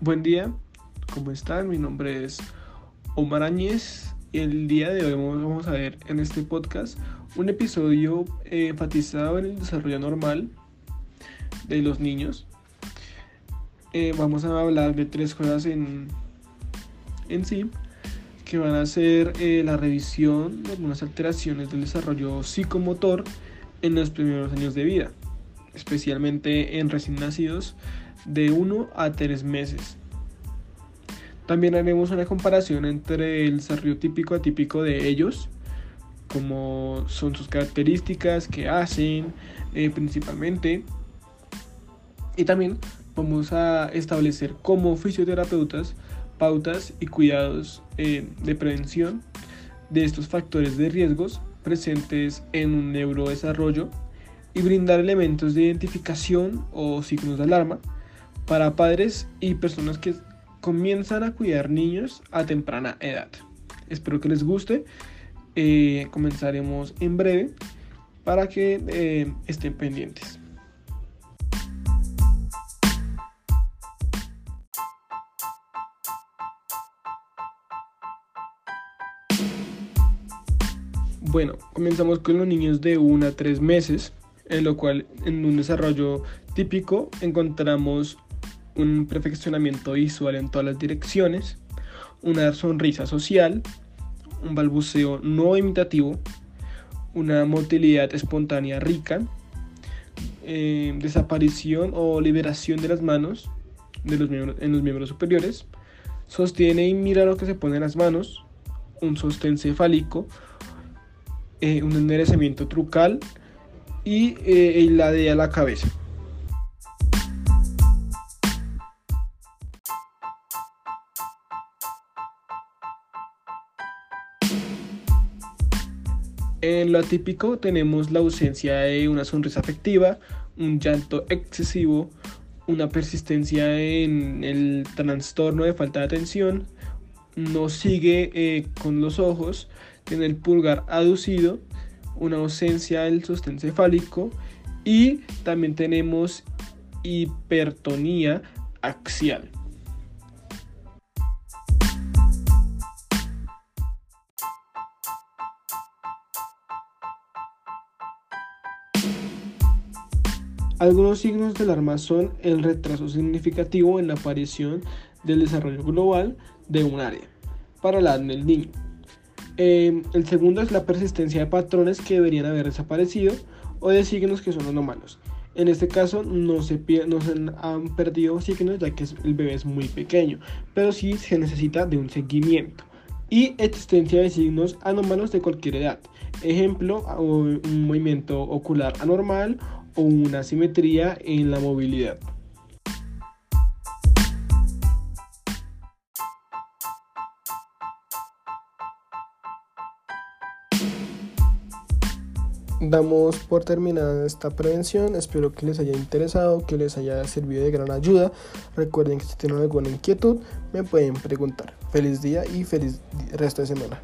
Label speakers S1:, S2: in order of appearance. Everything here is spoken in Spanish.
S1: Buen día, ¿cómo están? Mi nombre es Omar Áñez. El día de hoy vamos a ver en este podcast un episodio eh, enfatizado en el desarrollo normal de los niños. Eh, vamos a hablar de tres cosas en, en sí, que van a ser eh, la revisión de algunas alteraciones del desarrollo psicomotor en los primeros años de vida, especialmente en recién nacidos de 1 a 3 meses. También haremos una comparación entre el desarrollo típico atípico de ellos, como son sus características, que hacen eh, principalmente. Y también vamos a establecer como fisioterapeutas pautas y cuidados eh, de prevención de estos factores de riesgos presentes en un neurodesarrollo y brindar elementos de identificación o signos de alarma para padres y personas que comienzan a cuidar niños a temprana edad. Espero que les guste. Eh, comenzaremos en breve para que eh, estén pendientes. Bueno, comenzamos con los niños de 1 a 3 meses, en lo cual en un desarrollo típico encontramos un perfeccionamiento visual en todas las direcciones, una sonrisa social, un balbuceo no imitativo, una motilidad espontánea rica, eh, desaparición o liberación de las manos de los miembros, en los miembros superiores, sostiene y mira lo que se pone en las manos, un sostén cefálico, eh, un enderezamiento trucal y eh, la de a la cabeza. En lo atípico tenemos la ausencia de una sonrisa afectiva, un llanto excesivo, una persistencia en el trastorno de falta de atención, no sigue eh, con los ojos, tiene el pulgar aducido, una ausencia del sostén cefálico y también tenemos hipertonía axial. Algunos signos de alarma son el retraso significativo en la aparición del desarrollo global de un área para la del niño. Eh, el segundo es la persistencia de patrones que deberían haber desaparecido o de signos que son anormales. En este caso no se, no se han perdido signos ya que el bebé es muy pequeño, pero sí se necesita de un seguimiento. Y existencia de signos anómalos de cualquier edad. Ejemplo, un movimiento ocular anormal o una simetría en la movilidad. Damos por terminada esta prevención, espero que les haya interesado, que les haya servido de gran ayuda. Recuerden que si tienen alguna inquietud me pueden preguntar. Feliz día y feliz resto de semana.